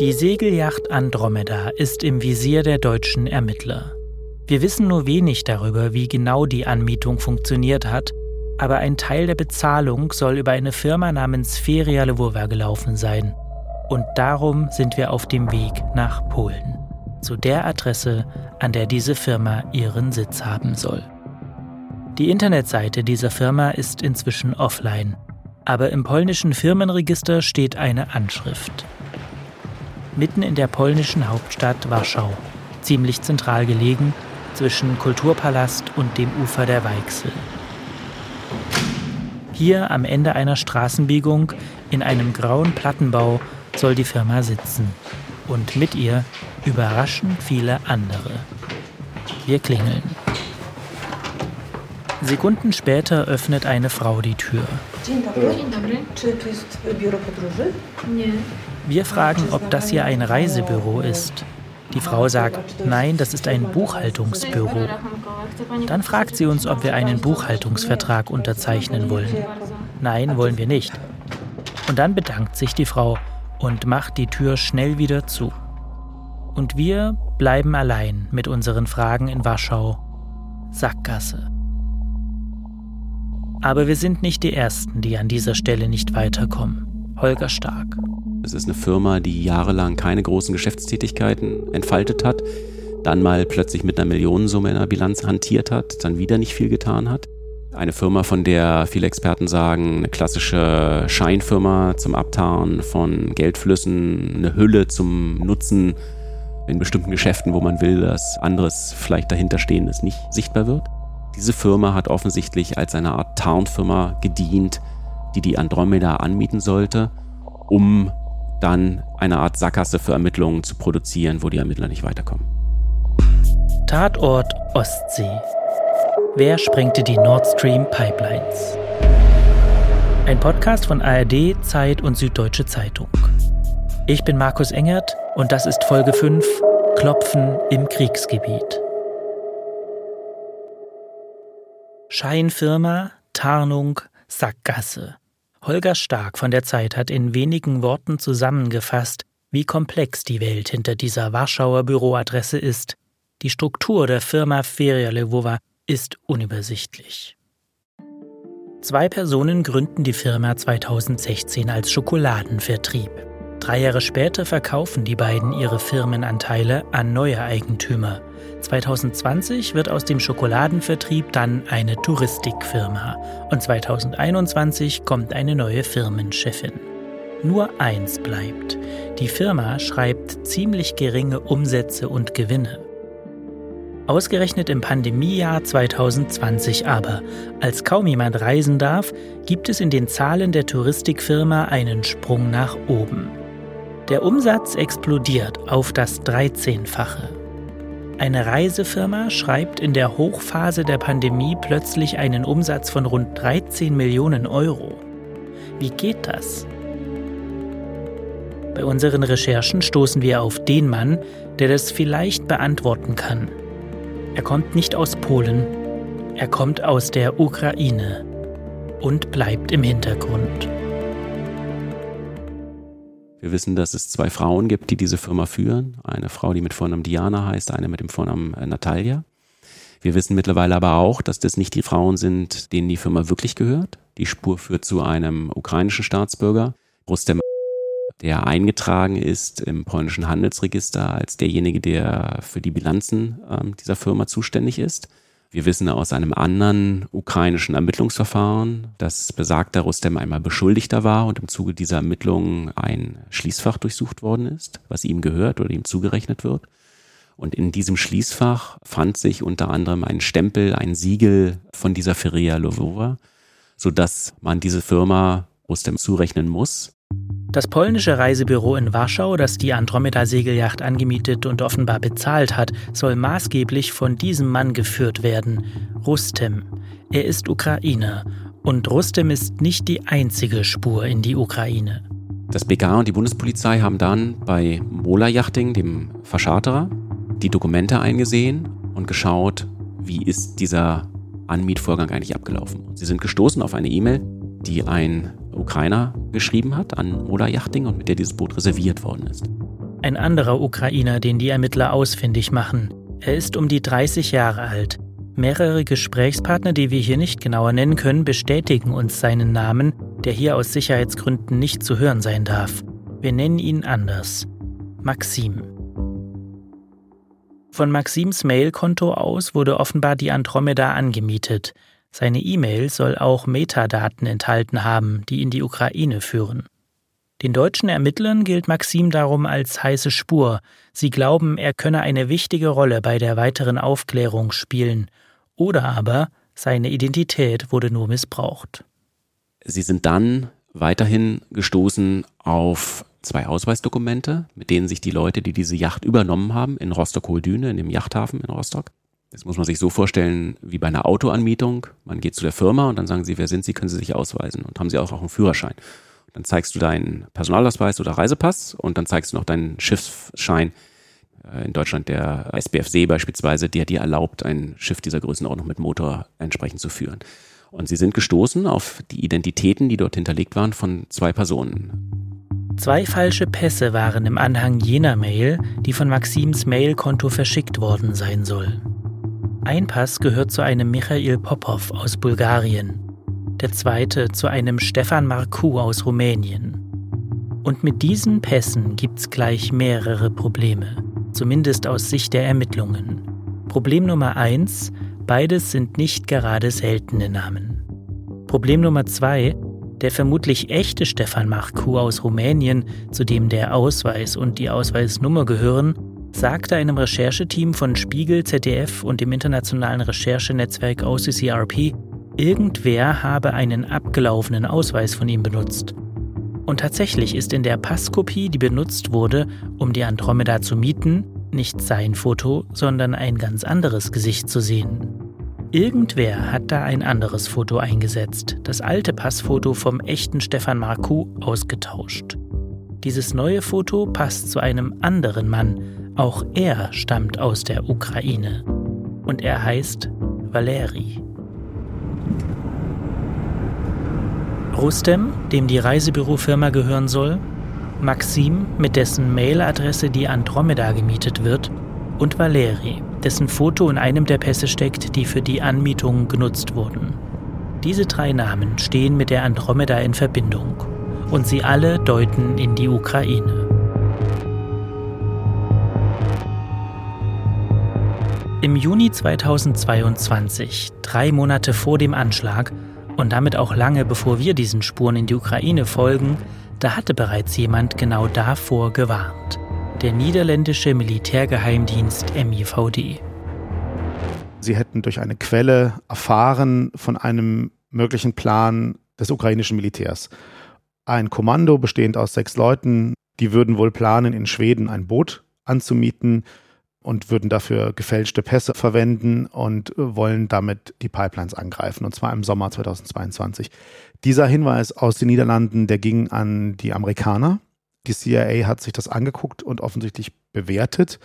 Die Segelyacht Andromeda ist im Visier der deutschen Ermittler. Wir wissen nur wenig darüber, wie genau die Anmietung funktioniert hat, aber ein Teil der Bezahlung soll über eine Firma namens Feria Lwowa gelaufen sein. Und darum sind wir auf dem Weg nach Polen, zu der Adresse, an der diese Firma ihren Sitz haben soll. Die Internetseite dieser Firma ist inzwischen offline, aber im polnischen Firmenregister steht eine Anschrift. Mitten in der polnischen Hauptstadt Warschau, ziemlich zentral gelegen, zwischen Kulturpalast und dem Ufer der Weichsel. Hier am Ende einer Straßenbiegung in einem grauen Plattenbau soll die Firma sitzen. Und mit ihr überraschend viele andere. Wir klingeln. Sekunden später öffnet eine Frau die Tür. Wir fragen, ob das hier ein Reisebüro ist. Die Frau sagt, nein, das ist ein Buchhaltungsbüro. Dann fragt sie uns, ob wir einen Buchhaltungsvertrag unterzeichnen wollen. Nein, wollen wir nicht. Und dann bedankt sich die Frau und macht die Tür schnell wieder zu. Und wir bleiben allein mit unseren Fragen in Warschau. Sackgasse. Aber wir sind nicht die Ersten, die an dieser Stelle nicht weiterkommen. Holger Stark. Es ist eine Firma, die jahrelang keine großen Geschäftstätigkeiten entfaltet hat, dann mal plötzlich mit einer Millionensumme in der Bilanz hantiert hat, dann wieder nicht viel getan hat. Eine Firma, von der viele Experten sagen, eine klassische Scheinfirma zum Abtarnen von Geldflüssen, eine Hülle zum Nutzen in bestimmten Geschäften, wo man will, dass anderes vielleicht dahinterstehendes nicht sichtbar wird. Diese Firma hat offensichtlich als eine Art Tarnfirma gedient, die die Andromeda anmieten sollte, um dann eine Art Sackgasse für Ermittlungen zu produzieren, wo die Ermittler nicht weiterkommen. Tatort Ostsee. Wer sprengte die Nord Stream Pipelines? Ein Podcast von ARD, Zeit und Süddeutsche Zeitung. Ich bin Markus Engert und das ist Folge 5 Klopfen im Kriegsgebiet. Scheinfirma, Tarnung, Sackgasse. Holger Stark von der Zeit hat in wenigen Worten zusammengefasst, wie komplex die Welt hinter dieser Warschauer Büroadresse ist. Die Struktur der Firma Feria Lwowa ist unübersichtlich. Zwei Personen gründen die Firma 2016 als Schokoladenvertrieb. Drei Jahre später verkaufen die beiden ihre Firmenanteile an neue Eigentümer. 2020 wird aus dem Schokoladenvertrieb dann eine Touristikfirma und 2021 kommt eine neue Firmenchefin. Nur eins bleibt. Die Firma schreibt ziemlich geringe Umsätze und Gewinne. Ausgerechnet im Pandemiejahr 2020 aber, als kaum jemand reisen darf, gibt es in den Zahlen der Touristikfirma einen Sprung nach oben. Der Umsatz explodiert auf das 13-fache. Eine Reisefirma schreibt in der Hochphase der Pandemie plötzlich einen Umsatz von rund 13 Millionen Euro. Wie geht das? Bei unseren Recherchen stoßen wir auf den Mann, der das vielleicht beantworten kann. Er kommt nicht aus Polen, er kommt aus der Ukraine und bleibt im Hintergrund. Wir wissen, dass es zwei Frauen gibt, die diese Firma führen. Eine Frau, die mit Vornamen Diana heißt, eine mit dem Vornamen äh, Natalia. Wir wissen mittlerweile aber auch, dass das nicht die Frauen sind, denen die Firma wirklich gehört. Die Spur führt zu einem ukrainischen Staatsbürger, Rustem, der eingetragen ist im polnischen Handelsregister als derjenige, der für die Bilanzen äh, dieser Firma zuständig ist. Wir wissen aus einem anderen ukrainischen Ermittlungsverfahren, dass besagter Rustem einmal Beschuldigter war und im Zuge dieser Ermittlungen ein Schließfach durchsucht worden ist, was ihm gehört oder ihm zugerechnet wird. Und in diesem Schließfach fand sich unter anderem ein Stempel, ein Siegel von dieser Feria Lwowa, sodass man diese Firma Rustem zurechnen muss. Das polnische Reisebüro in Warschau, das die Andromeda-Segelyacht angemietet und offenbar bezahlt hat, soll maßgeblich von diesem Mann geführt werden, Rustem. Er ist Ukrainer und Rustem ist nicht die einzige Spur in die Ukraine. Das BK und die Bundespolizei haben dann bei Mola Yachting, dem Verscharterer, die Dokumente eingesehen und geschaut, wie ist dieser Anmietvorgang eigentlich abgelaufen. Sie sind gestoßen auf eine E-Mail, die ein Ukrainer geschrieben hat an Mola Yachting und mit der dieses Boot reserviert worden ist. Ein anderer Ukrainer, den die Ermittler ausfindig machen. Er ist um die 30 Jahre alt. Mehrere Gesprächspartner, die wir hier nicht genauer nennen können, bestätigen uns seinen Namen, der hier aus Sicherheitsgründen nicht zu hören sein darf. Wir nennen ihn anders. Maxim. Von Maxims Mailkonto aus wurde offenbar die Andromeda angemietet. Seine E-Mail soll auch Metadaten enthalten haben, die in die Ukraine führen. Den deutschen Ermittlern gilt Maxim darum als heiße Spur. Sie glauben, er könne eine wichtige Rolle bei der weiteren Aufklärung spielen. Oder aber seine Identität wurde nur missbraucht. Sie sind dann weiterhin gestoßen auf zwei Ausweisdokumente, mit denen sich die Leute, die diese Yacht übernommen haben, in Rostock-Holdüne, in dem Yachthafen in Rostock, das muss man sich so vorstellen wie bei einer Autoanmietung. Man geht zu der Firma und dann sagen sie, wer sind Sie, können Sie sich ausweisen und haben Sie auch, auch einen Führerschein. Dann zeigst du deinen Personalausweis oder Reisepass und dann zeigst du noch deinen Schiffsschein. Äh, in Deutschland der SBF See beispielsweise, der dir erlaubt, ein Schiff dieser Größenordnung mit Motor entsprechend zu führen. Und sie sind gestoßen auf die Identitäten, die dort hinterlegt waren, von zwei Personen. Zwei falsche Pässe waren im Anhang jener Mail, die von Maxims Mailkonto verschickt worden sein soll. Ein Pass gehört zu einem Michail Popov aus Bulgarien der zweite zu einem Stefan Marcu aus Rumänien. Und mit diesen Pässen gibt's gleich mehrere Probleme, zumindest aus Sicht der Ermittlungen. Problem Nummer eins: beides sind nicht gerade seltene Namen. Problem Nummer zwei: der vermutlich echte Stefan Marcu aus Rumänien, zu dem der Ausweis und die Ausweisnummer gehören, sagte einem Rechercheteam von Spiegel, ZDF und dem internationalen Recherchenetzwerk OCCRP, Irgendwer habe einen abgelaufenen Ausweis von ihm benutzt. Und tatsächlich ist in der Passkopie, die benutzt wurde, um die Andromeda zu mieten, nicht sein Foto, sondern ein ganz anderes Gesicht zu sehen. Irgendwer hat da ein anderes Foto eingesetzt, das alte Passfoto vom echten Stefan Marcu ausgetauscht. Dieses neue Foto passt zu einem anderen Mann, auch er stammt aus der Ukraine. Und er heißt Valeri. Rustem, dem die Reisebürofirma gehören soll, Maxim, mit dessen Mailadresse die Andromeda gemietet wird, und Valeri, dessen Foto in einem der Pässe steckt, die für die Anmietung genutzt wurden. Diese drei Namen stehen mit der Andromeda in Verbindung und sie alle deuten in die Ukraine. Im Juni 2022, drei Monate vor dem Anschlag, und damit auch lange bevor wir diesen Spuren in die Ukraine folgen, da hatte bereits jemand genau davor gewarnt. Der niederländische Militärgeheimdienst MIVD. Sie hätten durch eine Quelle erfahren von einem möglichen Plan des ukrainischen Militärs. Ein Kommando bestehend aus sechs Leuten, die würden wohl planen, in Schweden ein Boot anzumieten, und würden dafür gefälschte Pässe verwenden und wollen damit die Pipelines angreifen, und zwar im Sommer 2022. Dieser Hinweis aus den Niederlanden, der ging an die Amerikaner. Die CIA hat sich das angeguckt und offensichtlich bewertet,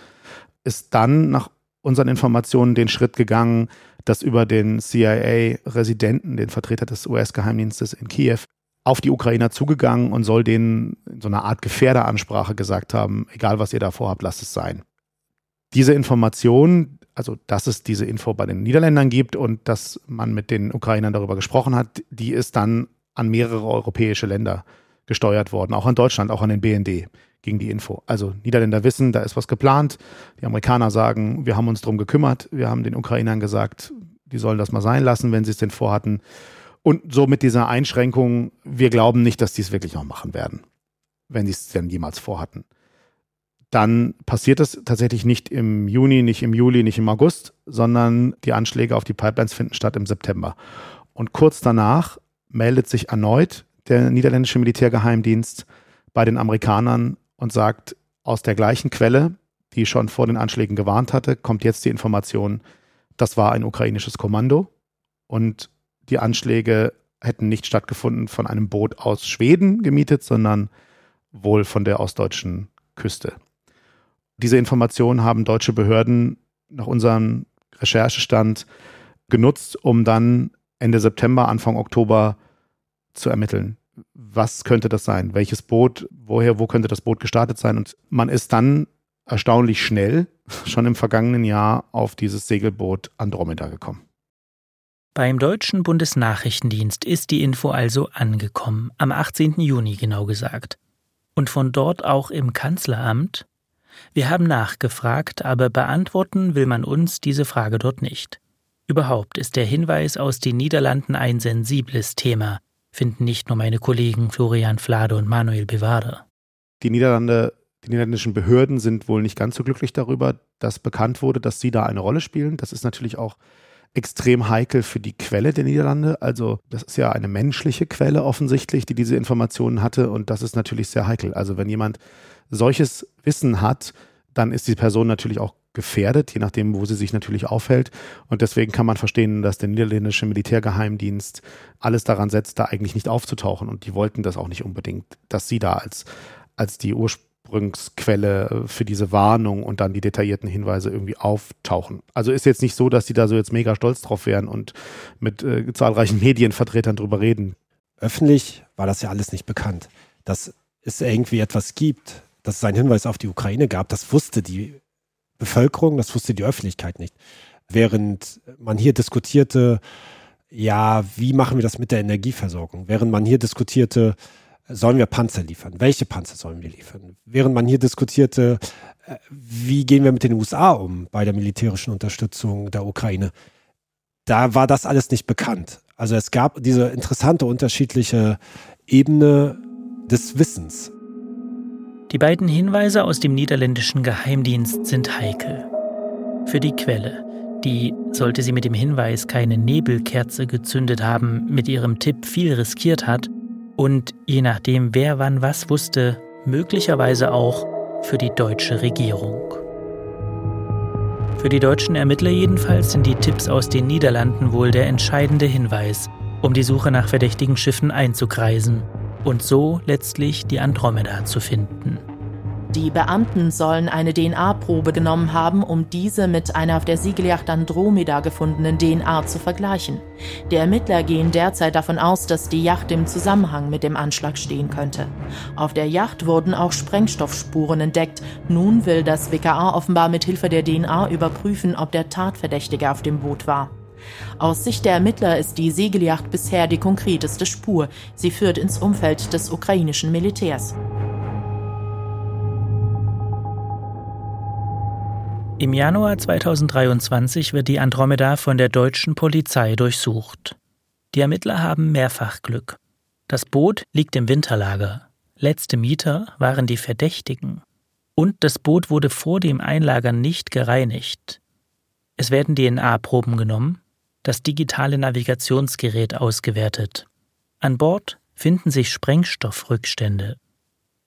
ist dann nach unseren Informationen den Schritt gegangen, dass über den CIA-Residenten, den Vertreter des US-Geheimdienstes in Kiew, auf die Ukrainer zugegangen und soll denen in so einer Art Gefährderansprache gesagt haben, egal was ihr da vorhabt, lasst es sein diese Information, also dass es diese Info bei den Niederländern gibt und dass man mit den Ukrainern darüber gesprochen hat, die ist dann an mehrere europäische Länder gesteuert worden, auch an Deutschland, auch an den BND ging die Info. Also Niederländer wissen, da ist was geplant. Die Amerikaner sagen, wir haben uns darum gekümmert. Wir haben den Ukrainern gesagt, die sollen das mal sein lassen, wenn sie es denn vorhatten. Und so mit dieser Einschränkung, wir glauben nicht, dass die es wirklich noch machen werden, wenn sie es denn jemals vorhatten dann passiert es tatsächlich nicht im Juni, nicht im Juli, nicht im August, sondern die Anschläge auf die Pipelines finden statt im September. Und kurz danach meldet sich erneut der niederländische Militärgeheimdienst bei den Amerikanern und sagt, aus der gleichen Quelle, die schon vor den Anschlägen gewarnt hatte, kommt jetzt die Information, das war ein ukrainisches Kommando und die Anschläge hätten nicht stattgefunden von einem Boot aus Schweden gemietet, sondern wohl von der ostdeutschen Küste. Diese Informationen haben deutsche Behörden nach unserem Recherchestand genutzt, um dann Ende September, Anfang Oktober zu ermitteln. was könnte das sein? Welches Boot, woher, wo könnte das Boot gestartet sein? Und man ist dann erstaunlich schnell, schon im vergangenen Jahr, auf dieses Segelboot Andromeda gekommen. Beim deutschen Bundesnachrichtendienst ist die Info also angekommen, am 18. Juni genau gesagt. Und von dort auch im Kanzleramt? Wir haben nachgefragt, aber beantworten will man uns diese Frage dort nicht. Überhaupt ist der Hinweis aus den Niederlanden ein sensibles Thema, finden nicht nur meine Kollegen Florian Flade und Manuel Bevade. Die Niederlande, die niederländischen Behörden sind wohl nicht ganz so glücklich darüber, dass bekannt wurde, dass sie da eine Rolle spielen. Das ist natürlich auch extrem heikel für die Quelle der Niederlande. Also das ist ja eine menschliche Quelle offensichtlich, die diese Informationen hatte und das ist natürlich sehr heikel. Also wenn jemand solches Wissen hat, dann ist die Person natürlich auch gefährdet, je nachdem, wo sie sich natürlich aufhält. Und deswegen kann man verstehen, dass der niederländische Militärgeheimdienst alles daran setzt, da eigentlich nicht aufzutauchen. Und die wollten das auch nicht unbedingt, dass sie da als, als die Ursprungsquelle äh, für diese Warnung und dann die detaillierten Hinweise irgendwie auftauchen. Also ist jetzt nicht so, dass die da so jetzt mega stolz drauf wären und mit äh, zahlreichen Medienvertretern drüber reden. Öffentlich war das ja alles nicht bekannt. Dass es irgendwie etwas gibt, dass es einen Hinweis auf die Ukraine gab, das wusste die Bevölkerung, das wusste die Öffentlichkeit nicht. Während man hier diskutierte, ja, wie machen wir das mit der Energieversorgung? Während man hier diskutierte, sollen wir Panzer liefern? Welche Panzer sollen wir liefern? Während man hier diskutierte, äh, wie gehen wir mit den USA um bei der militärischen Unterstützung der Ukraine? Da war das alles nicht bekannt. Also es gab diese interessante unterschiedliche Ebene des Wissens. Die beiden Hinweise aus dem niederländischen Geheimdienst sind heikel. Für die Quelle, die, sollte sie mit dem Hinweis keine Nebelkerze gezündet haben, mit ihrem Tipp viel riskiert hat und je nachdem, wer wann was wusste, möglicherweise auch für die deutsche Regierung. Für die deutschen Ermittler jedenfalls sind die Tipps aus den Niederlanden wohl der entscheidende Hinweis, um die Suche nach verdächtigen Schiffen einzukreisen und so letztlich die Andromeda zu finden. Die Beamten sollen eine DNA-Probe genommen haben, um diese mit einer auf der Siegelyacht Andromeda gefundenen DNA zu vergleichen. Die Ermittler gehen derzeit davon aus, dass die Yacht im Zusammenhang mit dem Anschlag stehen könnte. Auf der Yacht wurden auch Sprengstoffspuren entdeckt. Nun will das WKA offenbar mit Hilfe der DNA überprüfen, ob der Tatverdächtige auf dem Boot war. Aus Sicht der Ermittler ist die Segelyacht bisher die konkreteste Spur. Sie führt ins Umfeld des ukrainischen Militärs. Im Januar 2023 wird die Andromeda von der deutschen Polizei durchsucht. Die Ermittler haben mehrfach Glück. Das Boot liegt im Winterlager. Letzte Mieter waren die Verdächtigen. Und das Boot wurde vor dem Einlagern nicht gereinigt. Es werden DNA-Proben genommen, das digitale Navigationsgerät ausgewertet. An Bord finden sich Sprengstoffrückstände.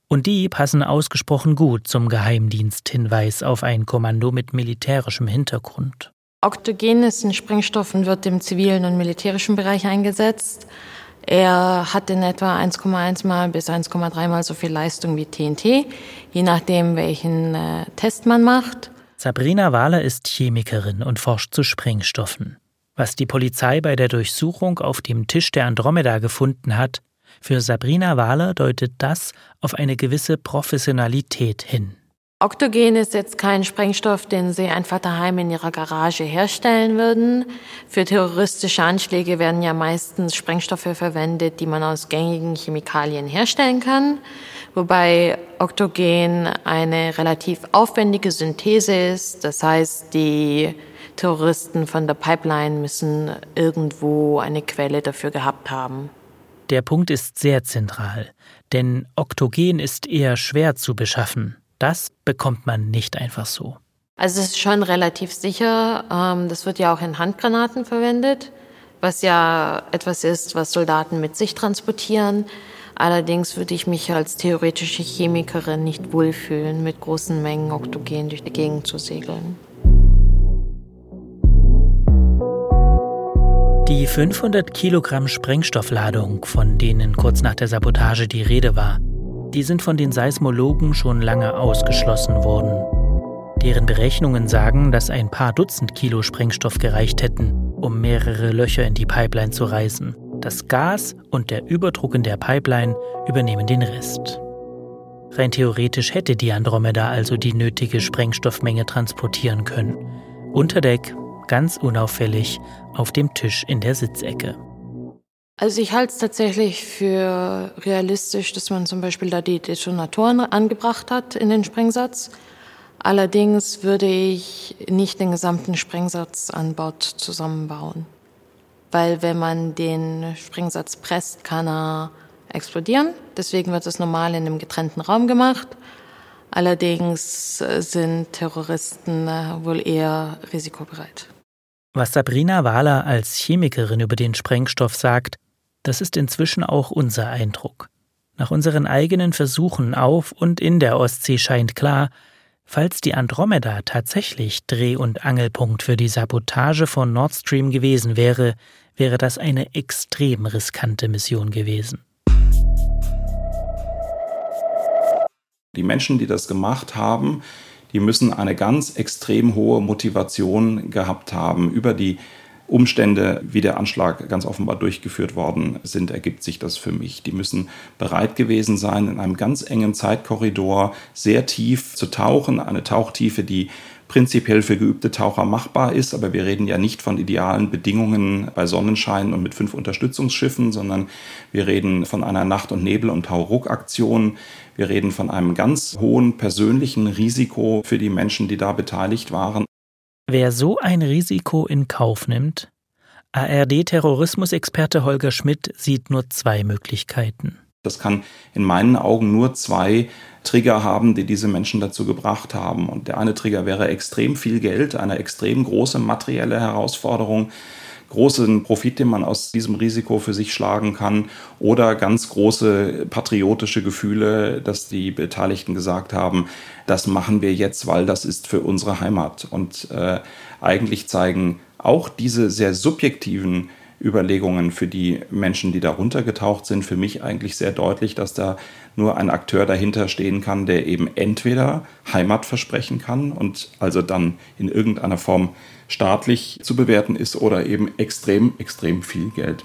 Und die passen ausgesprochen gut zum Geheimdiensthinweis auf ein Kommando mit militärischem Hintergrund. Oktogen ist ein Sprengstoff und wird im zivilen und militärischen Bereich eingesetzt. Er hat in etwa 1,1 mal bis 1,3 mal so viel Leistung wie TNT, je nachdem, welchen äh, Test man macht. Sabrina Wahler ist Chemikerin und forscht zu Sprengstoffen. Was die Polizei bei der Durchsuchung auf dem Tisch der Andromeda gefunden hat, für Sabrina Wahler deutet das auf eine gewisse Professionalität hin. Oktogen ist jetzt kein Sprengstoff, den Sie einfach daheim in Ihrer Garage herstellen würden. Für terroristische Anschläge werden ja meistens Sprengstoffe verwendet, die man aus gängigen Chemikalien herstellen kann, wobei Oktogen eine relativ aufwendige Synthese ist. Das heißt, die Terroristen von der Pipeline müssen irgendwo eine Quelle dafür gehabt haben. Der Punkt ist sehr zentral, denn Oktogen ist eher schwer zu beschaffen. Das bekommt man nicht einfach so. Also es ist schon relativ sicher. Ähm, das wird ja auch in Handgranaten verwendet, was ja etwas ist, was Soldaten mit sich transportieren. Allerdings würde ich mich als theoretische Chemikerin nicht wohlfühlen, mit großen Mengen Oktogen durch die Gegend zu segeln. Die 500 Kilogramm Sprengstoffladung, von denen kurz nach der Sabotage die Rede war, die sind von den Seismologen schon lange ausgeschlossen worden. Deren Berechnungen sagen, dass ein paar Dutzend Kilo Sprengstoff gereicht hätten, um mehrere Löcher in die Pipeline zu reißen. Das Gas und der Überdruck in der Pipeline übernehmen den Rest. Rein theoretisch hätte die Andromeda also die nötige Sprengstoffmenge transportieren können. Unter Deck, ganz unauffällig, auf dem Tisch in der Sitzecke. Also ich halte es tatsächlich für realistisch, dass man zum Beispiel da die Detonatoren angebracht hat in den Sprengsatz. Allerdings würde ich nicht den gesamten Sprengsatz an Bord zusammenbauen. Weil wenn man den Sprengsatz presst, kann er explodieren. Deswegen wird es normal in einem getrennten Raum gemacht. Allerdings sind Terroristen wohl eher risikobereit. Was Sabrina Wahler als Chemikerin über den Sprengstoff sagt, das ist inzwischen auch unser Eindruck. Nach unseren eigenen Versuchen auf und in der Ostsee scheint klar, falls die Andromeda tatsächlich Dreh- und Angelpunkt für die Sabotage von Nord Stream gewesen wäre, wäre das eine extrem riskante Mission gewesen. Die Menschen, die das gemacht haben, die müssen eine ganz extrem hohe Motivation gehabt haben über die Umstände, wie der Anschlag ganz offenbar durchgeführt worden sind, ergibt sich das für mich. Die müssen bereit gewesen sein, in einem ganz engen Zeitkorridor sehr tief zu tauchen, eine Tauchtiefe, die prinzipiell für geübte Taucher machbar ist, aber wir reden ja nicht von idealen Bedingungen bei Sonnenschein und mit fünf Unterstützungsschiffen, sondern wir reden von einer Nacht- und Nebel- und Tauruck-Aktion. Wir reden von einem ganz hohen persönlichen Risiko für die Menschen, die da beteiligt waren. Wer so ein Risiko in Kauf nimmt, ARD-Terrorismusexperte Holger Schmidt sieht nur zwei Möglichkeiten. Das kann in meinen Augen nur zwei Trigger haben, die diese Menschen dazu gebracht haben. Und der eine Trigger wäre extrem viel Geld, eine extrem große materielle Herausforderung, großen Profit, den man aus diesem Risiko für sich schlagen kann, oder ganz große patriotische Gefühle, dass die Beteiligten gesagt haben, das machen wir jetzt, weil das ist für unsere Heimat. Und äh, eigentlich zeigen auch diese sehr subjektiven Überlegungen für die Menschen, die da runtergetaucht sind, für mich eigentlich sehr deutlich, dass da nur ein Akteur dahinter stehen kann, der eben entweder Heimat versprechen kann und also dann in irgendeiner Form staatlich zu bewerten ist oder eben extrem, extrem viel Geld.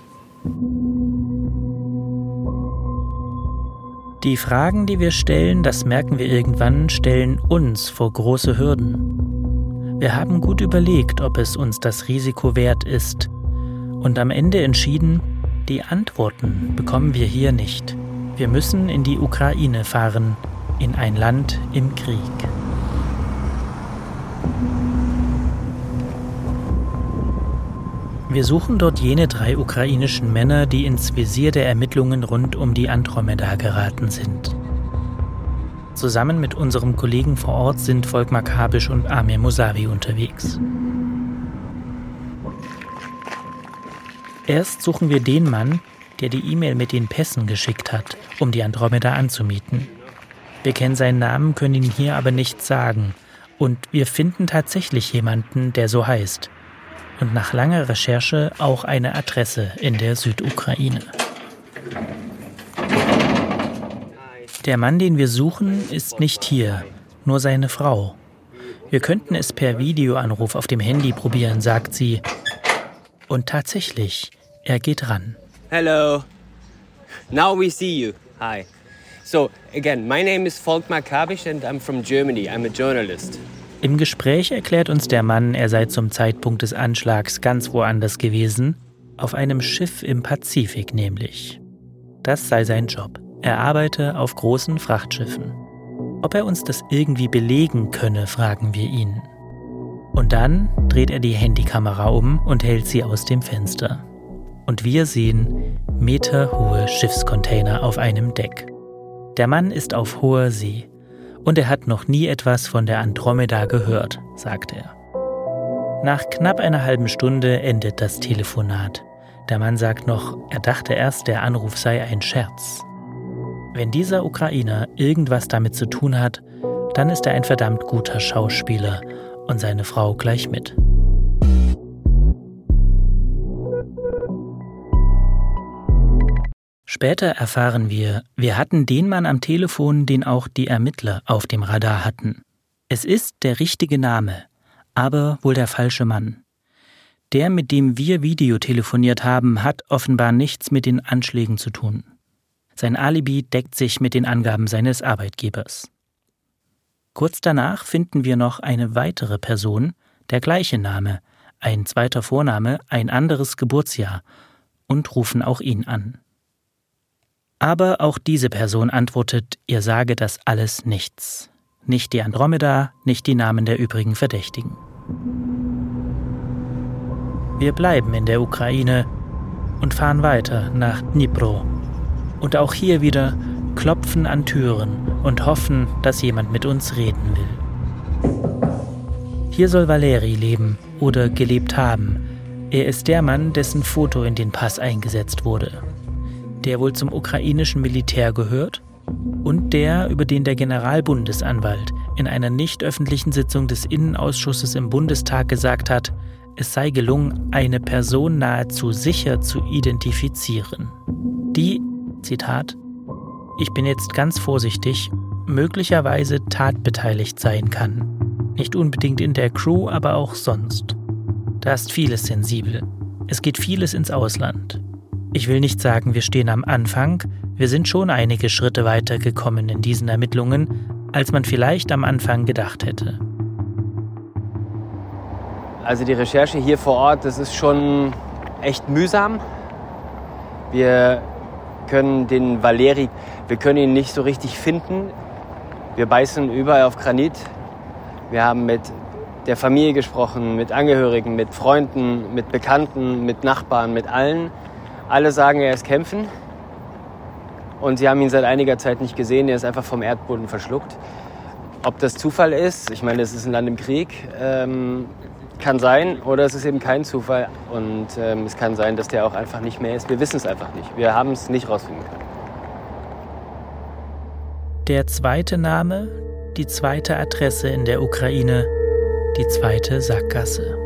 Die Fragen, die wir stellen, das merken wir irgendwann, stellen uns vor große Hürden. Wir haben gut überlegt, ob es uns das Risiko wert ist und am Ende entschieden, die Antworten bekommen wir hier nicht. Wir müssen in die Ukraine fahren, in ein Land im Krieg. Wir suchen dort jene drei ukrainischen Männer, die ins Visier der Ermittlungen rund um die Andromeda geraten sind. Zusammen mit unserem Kollegen vor Ort sind Volkmar Kabisch und Amir Musavi unterwegs. Erst suchen wir den Mann, der die E-Mail mit den Pässen geschickt hat, um die Andromeda anzumieten. Wir kennen seinen Namen, können ihn hier aber nicht sagen. Und wir finden tatsächlich jemanden, der so heißt und nach langer Recherche auch eine Adresse in der Südukraine. Der Mann, den wir suchen, ist nicht hier, nur seine Frau. Wir könnten es per Videoanruf auf dem Handy probieren, sagt sie. Und tatsächlich, er geht ran. Hello. Now we see you. Hi. So, again, my name is Volkmar Kabisch and I'm from Germany. I'm a journalist. Im Gespräch erklärt uns der Mann, er sei zum Zeitpunkt des Anschlags ganz woanders gewesen, auf einem Schiff im Pazifik nämlich. Das sei sein Job. Er arbeite auf großen Frachtschiffen. Ob er uns das irgendwie belegen könne, fragen wir ihn. Und dann dreht er die Handykamera um und hält sie aus dem Fenster. Und wir sehen meterhohe Schiffscontainer auf einem Deck. Der Mann ist auf hoher See und er hat noch nie etwas von der Andromeda gehört, sagt er. Nach knapp einer halben Stunde endet das Telefonat. Der Mann sagt noch, er dachte erst, der Anruf sei ein Scherz. Wenn dieser Ukrainer irgendwas damit zu tun hat, dann ist er ein verdammt guter Schauspieler und seine Frau gleich mit. Später erfahren wir, wir hatten den Mann am Telefon, den auch die Ermittler auf dem Radar hatten. Es ist der richtige Name, aber wohl der falsche Mann. Der, mit dem wir Videotelefoniert haben, hat offenbar nichts mit den Anschlägen zu tun. Sein Alibi deckt sich mit den Angaben seines Arbeitgebers. Kurz danach finden wir noch eine weitere Person, der gleiche Name, ein zweiter Vorname, ein anderes Geburtsjahr und rufen auch ihn an. Aber auch diese Person antwortet, ihr sage das alles nichts. Nicht die Andromeda, nicht die Namen der übrigen Verdächtigen. Wir bleiben in der Ukraine und fahren weiter nach Dnipro. Und auch hier wieder klopfen an Türen und hoffen, dass jemand mit uns reden will. Hier soll Valeri leben oder gelebt haben. Er ist der Mann, dessen Foto in den Pass eingesetzt wurde. Der wohl zum ukrainischen Militär gehört und der, über den der Generalbundesanwalt in einer nicht öffentlichen Sitzung des Innenausschusses im Bundestag gesagt hat, es sei gelungen, eine Person nahezu sicher zu identifizieren. Die, Zitat, ich bin jetzt ganz vorsichtig, möglicherweise tatbeteiligt sein kann. Nicht unbedingt in der Crew, aber auch sonst. Da ist vieles sensibel. Es geht vieles ins Ausland. Ich will nicht sagen, wir stehen am Anfang, wir sind schon einige Schritte weiter gekommen in diesen Ermittlungen, als man vielleicht am Anfang gedacht hätte. Also die Recherche hier vor Ort, das ist schon echt mühsam. Wir können den Valeri, wir können ihn nicht so richtig finden. Wir beißen überall auf Granit. Wir haben mit der Familie gesprochen, mit Angehörigen, mit Freunden, mit Bekannten, mit Nachbarn, mit allen. Alle sagen, er ist kämpfen. Und sie haben ihn seit einiger Zeit nicht gesehen. Er ist einfach vom Erdboden verschluckt. Ob das Zufall ist, ich meine, es ist ein Land im Krieg, ähm, kann sein oder es ist eben kein Zufall und ähm, es kann sein, dass der auch einfach nicht mehr ist. Wir wissen es einfach nicht. Wir haben es nicht rausfinden können. Der zweite Name, die zweite Adresse in der Ukraine, die zweite Sackgasse.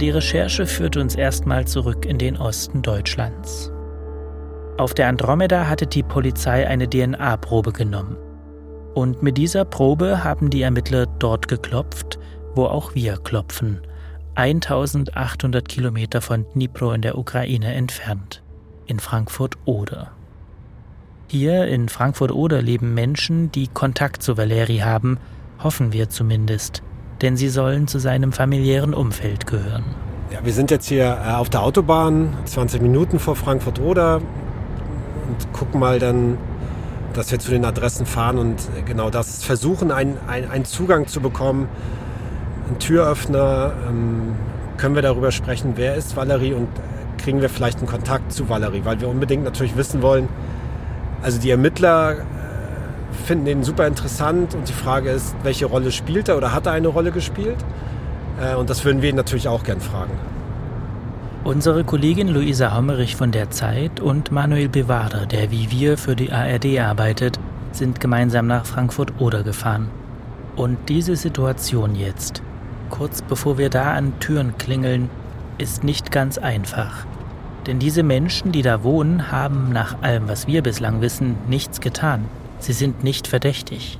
Die Recherche führt uns erstmal zurück in den Osten Deutschlands. Auf der Andromeda hatte die Polizei eine DNA-Probe genommen. Und mit dieser Probe haben die Ermittler dort geklopft, wo auch wir klopfen, 1800 Kilometer von Dnipro in der Ukraine entfernt, in Frankfurt-Oder. Hier in Frankfurt-Oder leben Menschen, die Kontakt zu Valeri haben, hoffen wir zumindest, denn sie sollen zu seinem familiären Umfeld gehören. Ja, wir sind jetzt hier äh, auf der Autobahn, 20 Minuten vor Frankfurt-Oder und gucken mal dann, dass wir zu den Adressen fahren und genau das versuchen, einen, einen Zugang zu bekommen, einen Türöffner. Ähm, können wir darüber sprechen, wer ist Valerie und kriegen wir vielleicht einen Kontakt zu Valerie, weil wir unbedingt natürlich wissen wollen, also die Ermittler äh, finden ihn super interessant und die Frage ist, welche Rolle spielt er oder hat er eine Rolle gespielt? Äh, und das würden wir ihn natürlich auch gern fragen. Unsere Kollegin Luisa Hommerich von der Zeit und Manuel Bewader, der wie wir für die ARD arbeitet, sind gemeinsam nach Frankfurt-Oder gefahren. Und diese Situation jetzt, kurz bevor wir da an Türen klingeln, ist nicht ganz einfach. Denn diese Menschen, die da wohnen, haben nach allem, was wir bislang wissen, nichts getan. Sie sind nicht verdächtig.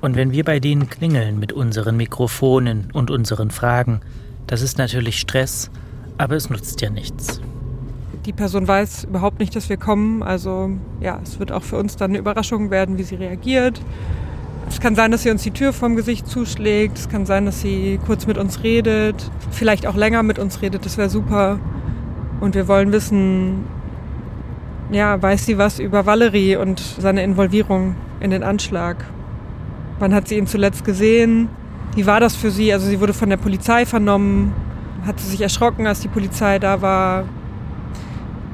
Und wenn wir bei denen klingeln mit unseren Mikrofonen und unseren Fragen, das ist natürlich Stress aber es nutzt ja nichts. Die Person weiß überhaupt nicht, dass wir kommen. Also ja, es wird auch für uns dann eine Überraschung werden, wie sie reagiert. Es kann sein, dass sie uns die Tür vom Gesicht zuschlägt. Es kann sein, dass sie kurz mit uns redet. Vielleicht auch länger mit uns redet. Das wäre super. Und wir wollen wissen, ja, weiß sie was über Valerie und seine Involvierung in den Anschlag? Wann hat sie ihn zuletzt gesehen? Wie war das für sie? Also sie wurde von der Polizei vernommen hat sie sich erschrocken, als die Polizei da war.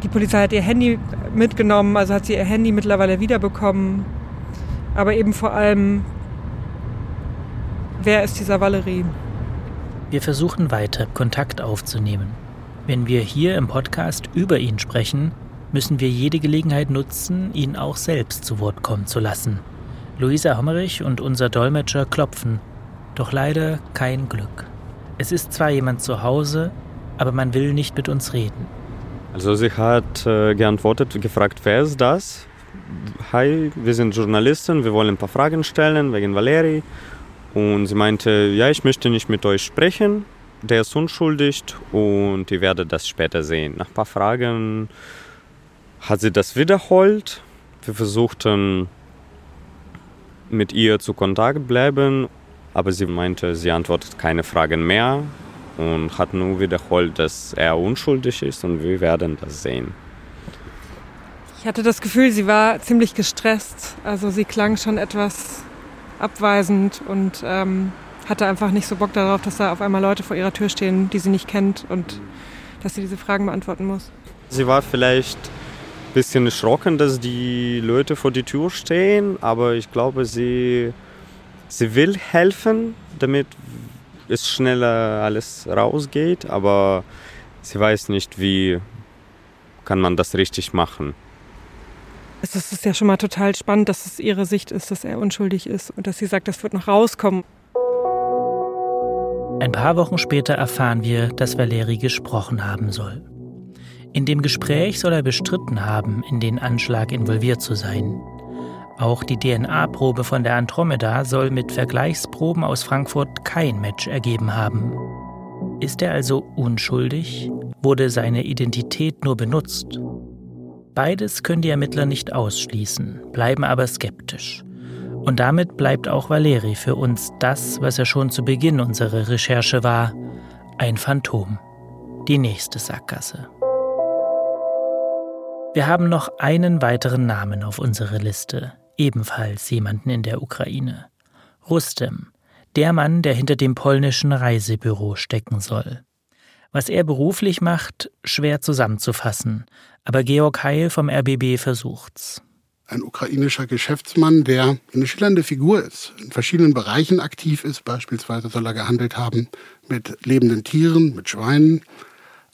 Die Polizei hat ihr Handy mitgenommen, also hat sie ihr Handy mittlerweile wiederbekommen. Aber eben vor allem, wer ist dieser Valerie? Wir versuchen weiter Kontakt aufzunehmen. Wenn wir hier im Podcast über ihn sprechen, müssen wir jede Gelegenheit nutzen, ihn auch selbst zu Wort kommen zu lassen. Luisa Hommerich und unser Dolmetscher klopfen, doch leider kein Glück. Es ist zwar jemand zu Hause, aber man will nicht mit uns reden. Also sie hat äh, geantwortet, gefragt, wer ist das? Hi, wir sind Journalisten, wir wollen ein paar Fragen stellen wegen Valeri. Und sie meinte, ja, ich möchte nicht mit euch sprechen, der ist unschuldig und ihr werdet das später sehen. Nach ein paar Fragen hat sie das wiederholt. Wir versuchten mit ihr zu Kontakt bleiben, aber sie meinte, sie antwortet keine Fragen mehr und hat nur wiederholt, dass er unschuldig ist und wir werden das sehen. Ich hatte das Gefühl, sie war ziemlich gestresst. Also sie klang schon etwas abweisend und ähm, hatte einfach nicht so Bock darauf, dass da auf einmal Leute vor ihrer Tür stehen, die sie nicht kennt und dass sie diese Fragen beantworten muss. Sie war vielleicht ein bisschen erschrocken, dass die Leute vor die Tür stehen, aber ich glaube, sie, sie will helfen, damit es schneller alles rausgeht, aber sie weiß nicht, wie kann man das richtig machen. Es ist ja schon mal total spannend, dass es ihre Sicht ist, dass er unschuldig ist und dass sie sagt, das wird noch rauskommen. Ein paar Wochen später erfahren wir, dass Valeri gesprochen haben soll. In dem Gespräch soll er bestritten haben, in den Anschlag involviert zu sein. Auch die DNA-Probe von der Andromeda soll mit Vergleichsproben aus Frankfurt kein Match ergeben haben. Ist er also unschuldig? Wurde seine Identität nur benutzt? Beides können die Ermittler nicht ausschließen, bleiben aber skeptisch. Und damit bleibt auch Valeri für uns das, was er schon zu Beginn unserer Recherche war, ein Phantom. Die nächste Sackgasse. Wir haben noch einen weiteren Namen auf unserer Liste, ebenfalls jemanden in der Ukraine. Rustem, der Mann, der hinter dem polnischen Reisebüro stecken soll. Was er beruflich macht, schwer zusammenzufassen, aber Georg Heil vom RBB versucht's. Ein ukrainischer Geschäftsmann, der eine schillernde Figur ist, in verschiedenen Bereichen aktiv ist. Beispielsweise soll er gehandelt haben mit lebenden Tieren, mit Schweinen.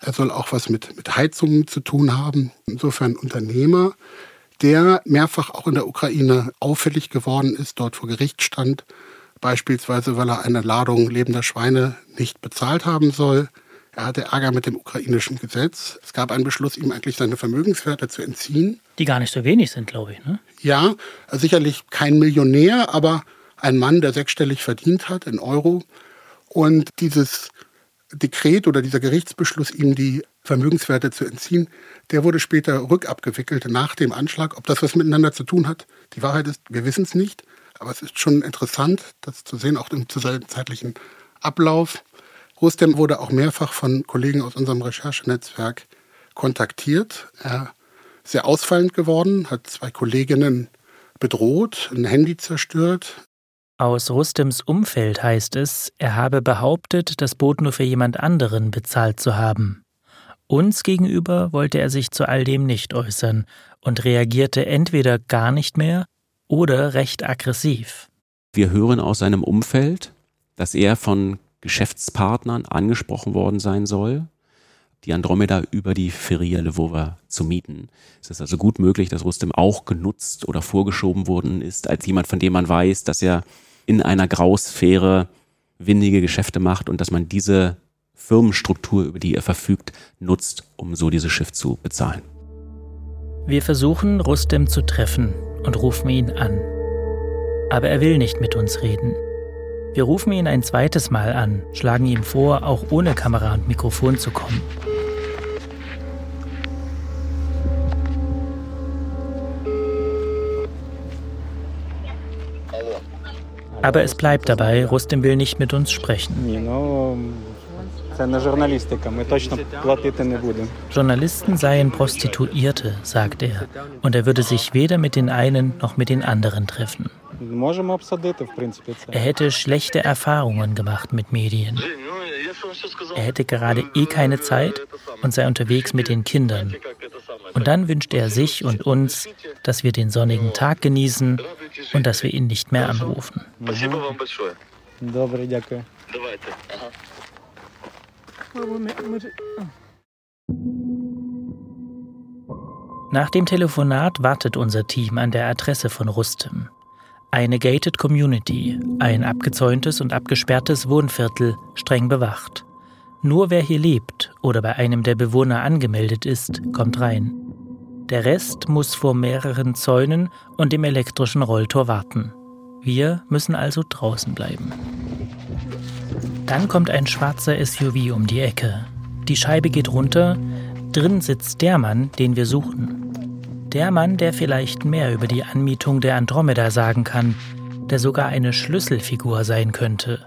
Er soll auch was mit, mit Heizungen zu tun haben. Insofern Unternehmer, der mehrfach auch in der Ukraine auffällig geworden ist, dort vor Gericht stand. Beispielsweise, weil er eine Ladung lebender Schweine nicht bezahlt haben soll er hatte Ärger mit dem ukrainischen Gesetz. Es gab einen Beschluss, ihm eigentlich seine Vermögenswerte zu entziehen. Die gar nicht so wenig sind, glaube ich. Ne? Ja, sicherlich kein Millionär, aber ein Mann, der sechsstellig verdient hat in Euro. Und dieses Dekret oder dieser Gerichtsbeschluss, ihm die Vermögenswerte zu entziehen, der wurde später rückabgewickelt nach dem Anschlag. Ob das was miteinander zu tun hat, die Wahrheit ist, wir wissen es nicht. Aber es ist schon interessant, das zu sehen, auch im zeitlichen Ablauf. Rustem wurde auch mehrfach von Kollegen aus unserem Recherchenetzwerk kontaktiert. Er ist sehr ausfallend geworden, hat zwei Kolleginnen bedroht, ein Handy zerstört. Aus Rustems Umfeld heißt es, er habe behauptet, das Boot nur für jemand anderen bezahlt zu haben. Uns gegenüber wollte er sich zu all dem nicht äußern und reagierte entweder gar nicht mehr oder recht aggressiv. Wir hören aus seinem Umfeld, dass er von Geschäftspartnern angesprochen worden sein soll, die Andromeda über die Feria Lvova zu mieten. Es ist also gut möglich, dass Rustem auch genutzt oder vorgeschoben worden ist, als jemand, von dem man weiß, dass er in einer Grausphäre windige Geschäfte macht und dass man diese Firmenstruktur, über die er verfügt, nutzt, um so dieses Schiff zu bezahlen. Wir versuchen, Rustem zu treffen und rufen ihn an. Aber er will nicht mit uns reden. Wir rufen ihn ein zweites Mal an, schlagen ihm vor, auch ohne Kamera und Mikrofon zu kommen. Aber es bleibt dabei, Rustem will nicht mit uns sprechen. Journalisten seien Prostituierte, sagt er, und er würde sich weder mit den einen noch mit den anderen treffen. Er hätte schlechte Erfahrungen gemacht mit Medien. Er hätte gerade eh keine Zeit und sei unterwegs mit den Kindern. Und dann wünscht er sich und uns, dass wir den sonnigen Tag genießen und dass wir ihn nicht mehr anrufen. Nach dem Telefonat wartet unser Team an der Adresse von Rustem. Eine gated Community, ein abgezäuntes und abgesperrtes Wohnviertel, streng bewacht. Nur wer hier lebt oder bei einem der Bewohner angemeldet ist, kommt rein. Der Rest muss vor mehreren Zäunen und dem elektrischen Rolltor warten. Wir müssen also draußen bleiben. Dann kommt ein schwarzer SUV um die Ecke. Die Scheibe geht runter. Drin sitzt der Mann, den wir suchen. Der Mann, der vielleicht mehr über die Anmietung der Andromeda sagen kann, der sogar eine Schlüsselfigur sein könnte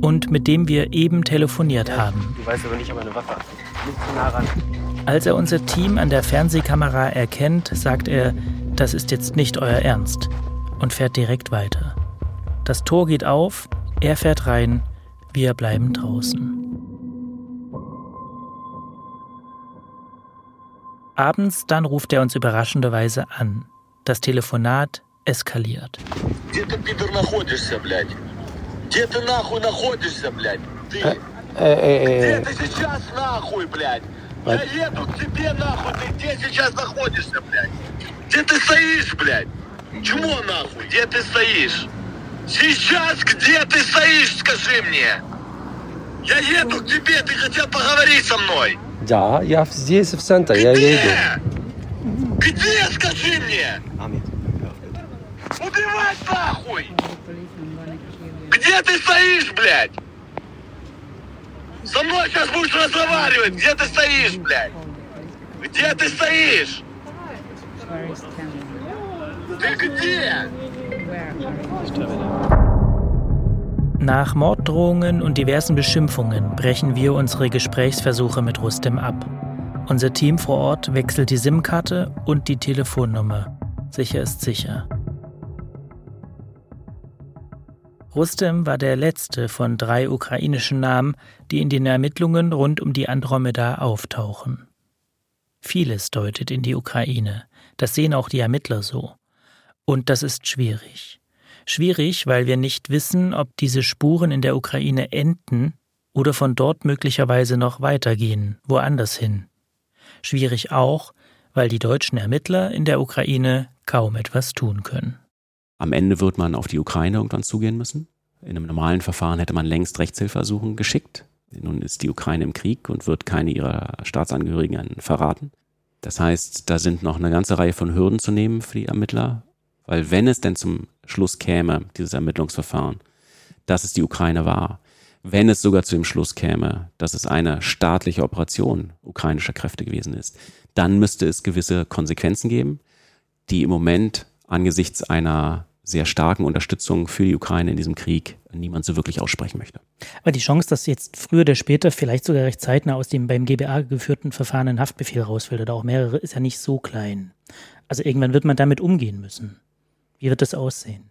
und mit dem wir eben telefoniert haben. Du weißt aber nicht, ob eine Waffe Nicht zu nah ran. Als er unser Team an der Fernsehkamera erkennt, sagt er, das ist jetzt nicht euer Ernst und fährt direkt weiter. Das Tor geht auf, er fährt rein, wir bleiben draußen. Abends dann ruft er uns überraschenderweise an. Das Telefonat eskaliert. Сейчас нахуй, блядь? Я еду к тебе нахуй, ты где сейчас находишься, блядь? Где ты стоишь, блядь? Чмо нахуй, где ты стоишь? Сейчас где ты стоишь, скажи мне? Я еду к тебе, ты хотел поговорить со мной? Да, я здесь, в центре, Где? я еду. Где, скажи мне? Убивать нахуй! Где ты стоишь, блядь? Со мной сейчас будешь разговаривать. Где ты стоишь, блядь? Где ты стоишь? Ты где? Nach Morddrohungen und diversen Beschimpfungen brechen wir unsere Gesprächsversuche mit Rustem ab. Unser Team vor Ort wechselt die SIM-Karte und die Telefonnummer. Sicher ist sicher. Rustem war der letzte von drei ukrainischen Namen, die in den Ermittlungen rund um die Andromeda auftauchen. Vieles deutet in die Ukraine, das sehen auch die Ermittler so. Und das ist schwierig. Schwierig, weil wir nicht wissen, ob diese Spuren in der Ukraine enden oder von dort möglicherweise noch weitergehen, woanders hin. Schwierig auch, weil die deutschen Ermittler in der Ukraine kaum etwas tun können. Am Ende wird man auf die Ukraine irgendwann zugehen müssen. In einem normalen Verfahren hätte man längst Rechtshilfeersuchen geschickt. Nun ist die Ukraine im Krieg und wird keine ihrer Staatsangehörigen verraten. Das heißt, da sind noch eine ganze Reihe von Hürden zu nehmen für die Ermittler, weil wenn es denn zum Schluss käme, dieses Ermittlungsverfahren, dass es die Ukraine war, wenn es sogar zu dem Schluss käme, dass es eine staatliche Operation ukrainischer Kräfte gewesen ist, dann müsste es gewisse Konsequenzen geben, die im Moment angesichts einer sehr starken Unterstützung für die Ukraine in diesem Krieg niemand so wirklich aussprechen möchte. Aber die Chance, dass jetzt früher oder später, vielleicht sogar recht zeitnah aus dem beim GBA geführten Verfahren ein Haftbefehl rausfällt oder auch mehrere, ist ja nicht so klein. Also irgendwann wird man damit umgehen müssen. Wie wird das aussehen?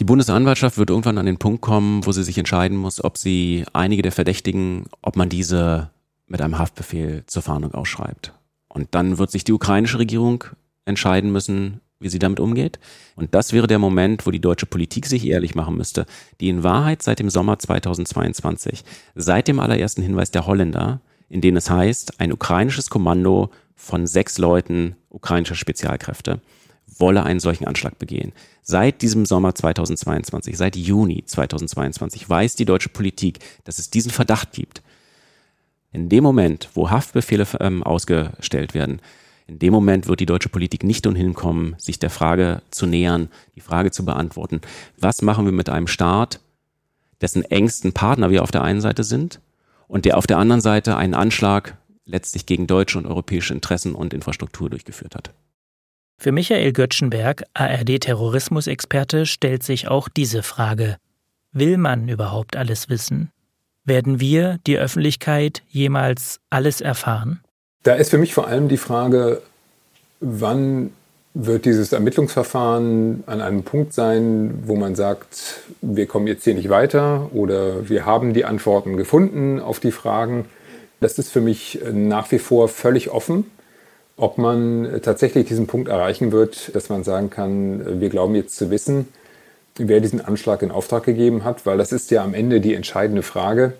Die Bundesanwaltschaft wird irgendwann an den Punkt kommen, wo sie sich entscheiden muss, ob sie einige der Verdächtigen, ob man diese mit einem Haftbefehl zur Fahndung ausschreibt. Und dann wird sich die ukrainische Regierung entscheiden müssen, wie sie damit umgeht. Und das wäre der Moment, wo die deutsche Politik sich ehrlich machen müsste, die in Wahrheit seit dem Sommer 2022, seit dem allerersten Hinweis der Holländer, in dem es heißt, ein ukrainisches Kommando von sechs Leuten ukrainischer Spezialkräfte wolle einen solchen Anschlag begehen. Seit diesem Sommer 2022, seit Juni 2022 weiß die deutsche Politik, dass es diesen Verdacht gibt. In dem Moment, wo Haftbefehle ähm, ausgestellt werden, in dem Moment wird die deutsche Politik nicht umhin kommen, sich der Frage zu nähern, die Frage zu beantworten, was machen wir mit einem Staat, dessen engsten Partner wir auf der einen Seite sind und der auf der anderen Seite einen Anschlag letztlich gegen deutsche und europäische Interessen und Infrastruktur durchgeführt hat. Für Michael Göttschenberg, ARD-Terrorismusexperte, stellt sich auch diese Frage. Will man überhaupt alles wissen? Werden wir, die Öffentlichkeit, jemals alles erfahren? Da ist für mich vor allem die Frage, wann wird dieses Ermittlungsverfahren an einem Punkt sein, wo man sagt, wir kommen jetzt hier nicht weiter oder wir haben die Antworten gefunden auf die Fragen. Das ist für mich nach wie vor völlig offen, ob man tatsächlich diesen Punkt erreichen wird, dass man sagen kann, wir glauben jetzt zu wissen, wer diesen Anschlag in Auftrag gegeben hat, weil das ist ja am Ende die entscheidende Frage.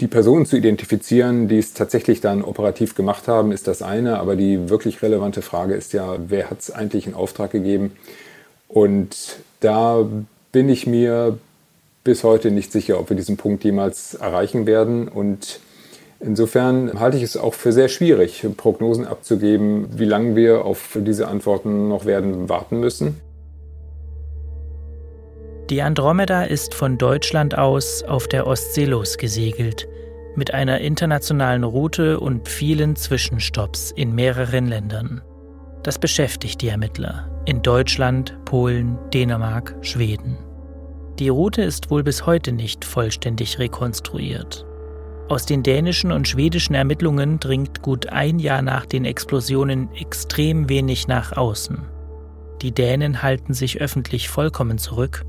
Die Personen zu identifizieren, die es tatsächlich dann operativ gemacht haben, ist das eine, aber die wirklich relevante Frage ist ja, wer hat es eigentlich in Auftrag gegeben? Und da bin ich mir bis heute nicht sicher, ob wir diesen Punkt jemals erreichen werden. Und Insofern halte ich es auch für sehr schwierig, Prognosen abzugeben, wie lange wir auf diese Antworten noch werden warten müssen. Die Andromeda ist von Deutschland aus auf der Ostsee losgesegelt, mit einer internationalen Route und vielen Zwischenstopps in mehreren Ländern. Das beschäftigt die Ermittler in Deutschland, Polen, Dänemark, Schweden. Die Route ist wohl bis heute nicht vollständig rekonstruiert. Aus den dänischen und schwedischen Ermittlungen dringt gut ein Jahr nach den Explosionen extrem wenig nach außen. Die Dänen halten sich öffentlich vollkommen zurück.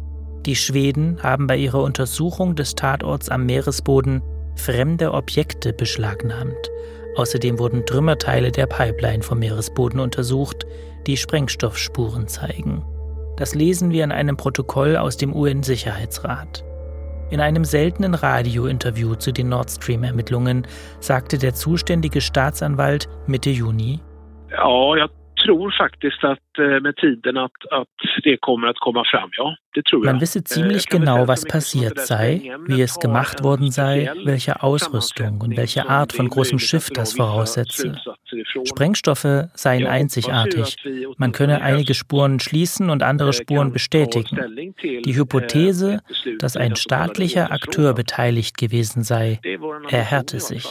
Die Schweden haben bei ihrer Untersuchung des Tatorts am Meeresboden fremde Objekte beschlagnahmt. Außerdem wurden Trümmerteile der Pipeline vom Meeresboden untersucht, die Sprengstoffspuren zeigen. Das lesen wir in einem Protokoll aus dem UN-Sicherheitsrat. In einem seltenen Radiointerview zu den Nord Stream-Ermittlungen sagte der zuständige Staatsanwalt Mitte Juni, Ja, tror faktiskt att eh, med tiden att, att det kommer att komma fram, ja. Det tror jag. Man wisse ziemlich genau, was passiert sei, wie es gemacht worden sei, welche Ausrüstung und welche Art von großem Schiff das voraussetze. Sprengstoffe seien einzigartig. Man könne einige Spuren schließen und andere Spuren bestätigen. Die Hypothese, dass ein staatlicher Akteur beteiligt gewesen sei, erhärte sich.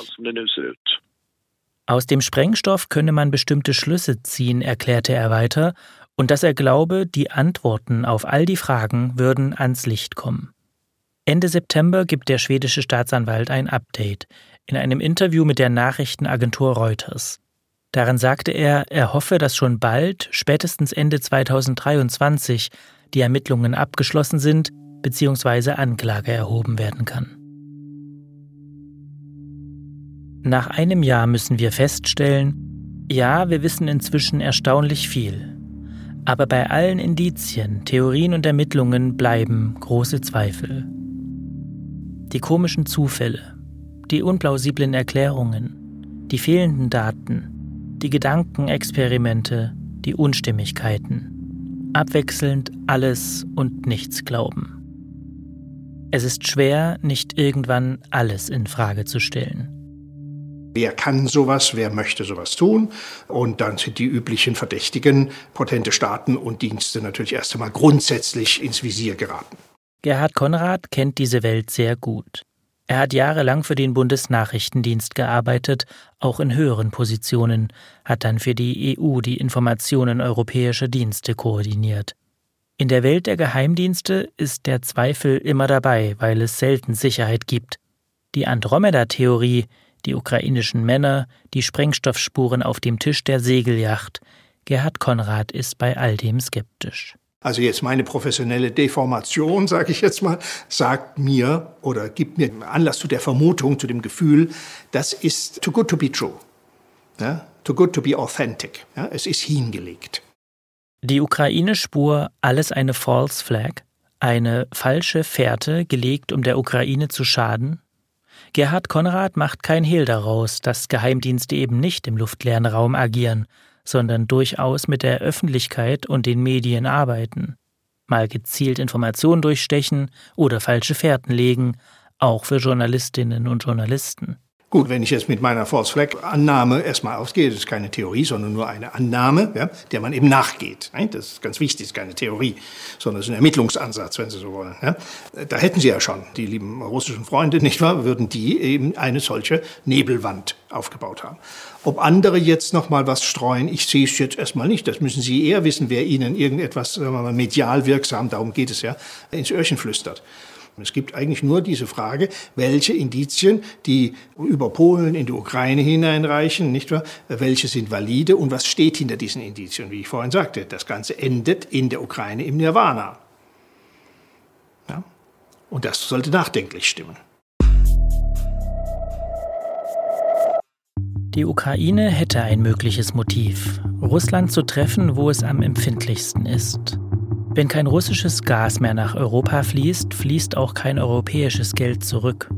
Aus dem Sprengstoff könne man bestimmte Schlüsse ziehen, erklärte er weiter, und dass er glaube, die Antworten auf all die Fragen würden ans Licht kommen. Ende September gibt der schwedische Staatsanwalt ein Update in einem Interview mit der Nachrichtenagentur Reuters. Darin sagte er, er hoffe, dass schon bald, spätestens Ende 2023, die Ermittlungen abgeschlossen sind bzw. Anklage erhoben werden kann. Nach einem Jahr müssen wir feststellen, ja, wir wissen inzwischen erstaunlich viel. Aber bei allen Indizien, Theorien und Ermittlungen bleiben große Zweifel. Die komischen Zufälle, die unplausiblen Erklärungen, die fehlenden Daten, die Gedankenexperimente, die Unstimmigkeiten. Abwechselnd alles und nichts glauben. Es ist schwer, nicht irgendwann alles in Frage zu stellen. Wer kann sowas, wer möchte sowas tun? Und dann sind die üblichen Verdächtigen, potente Staaten und Dienste natürlich erst einmal grundsätzlich ins Visier geraten. Gerhard Konrad kennt diese Welt sehr gut. Er hat jahrelang für den Bundesnachrichtendienst gearbeitet, auch in höheren Positionen, hat dann für die EU die Informationen europäischer Dienste koordiniert. In der Welt der Geheimdienste ist der Zweifel immer dabei, weil es selten Sicherheit gibt. Die Andromeda-Theorie, die ukrainischen Männer, die Sprengstoffspuren auf dem Tisch der Segelyacht. Gerhard Konrad ist bei all dem skeptisch. Also jetzt meine professionelle Deformation, sage ich jetzt mal, sagt mir oder gibt mir Anlass zu der Vermutung, zu dem Gefühl, das ist too good to be true. Ja? Too good to be authentic. Ja? Es ist hingelegt. Die Ukraine-Spur alles eine False Flag, eine falsche Fährte gelegt, um der Ukraine zu schaden, Gerhard Konrad macht kein Hehl daraus, dass Geheimdienste eben nicht im luftleeren Raum agieren, sondern durchaus mit der Öffentlichkeit und den Medien arbeiten. Mal gezielt Informationen durchstechen oder falsche Fährten legen, auch für Journalistinnen und Journalisten. Gut, wenn ich jetzt mit meiner False Flag Annahme erstmal ausgehe, das ist keine Theorie, sondern nur eine Annahme, ja, der man eben nachgeht. Das ist ganz wichtig, das ist keine Theorie, sondern es ist ein Ermittlungsansatz, wenn Sie so wollen. Ja. Da hätten Sie ja schon, die lieben russischen Freunde, nicht wahr, würden die eben eine solche Nebelwand aufgebaut haben. Ob andere jetzt noch mal was streuen, ich sehe es jetzt erstmal nicht. Das müssen Sie eher wissen, wer Ihnen irgendetwas sagen wir mal, medial wirksam, darum geht es ja, ins Öhrchen flüstert. Es gibt eigentlich nur diese Frage, welche Indizien, die über Polen in die Ukraine hineinreichen, nicht wahr? Welche sind valide und was steht hinter diesen Indizien? Wie ich vorhin sagte, das Ganze endet in der Ukraine im Nirvana. Ja? Und das sollte nachdenklich stimmen. Die Ukraine hätte ein mögliches Motiv, Russland zu treffen, wo es am empfindlichsten ist. Wenn kein russisches Gas mehr nach Europa fließt, fließt auch kein europäisches Geld zurück.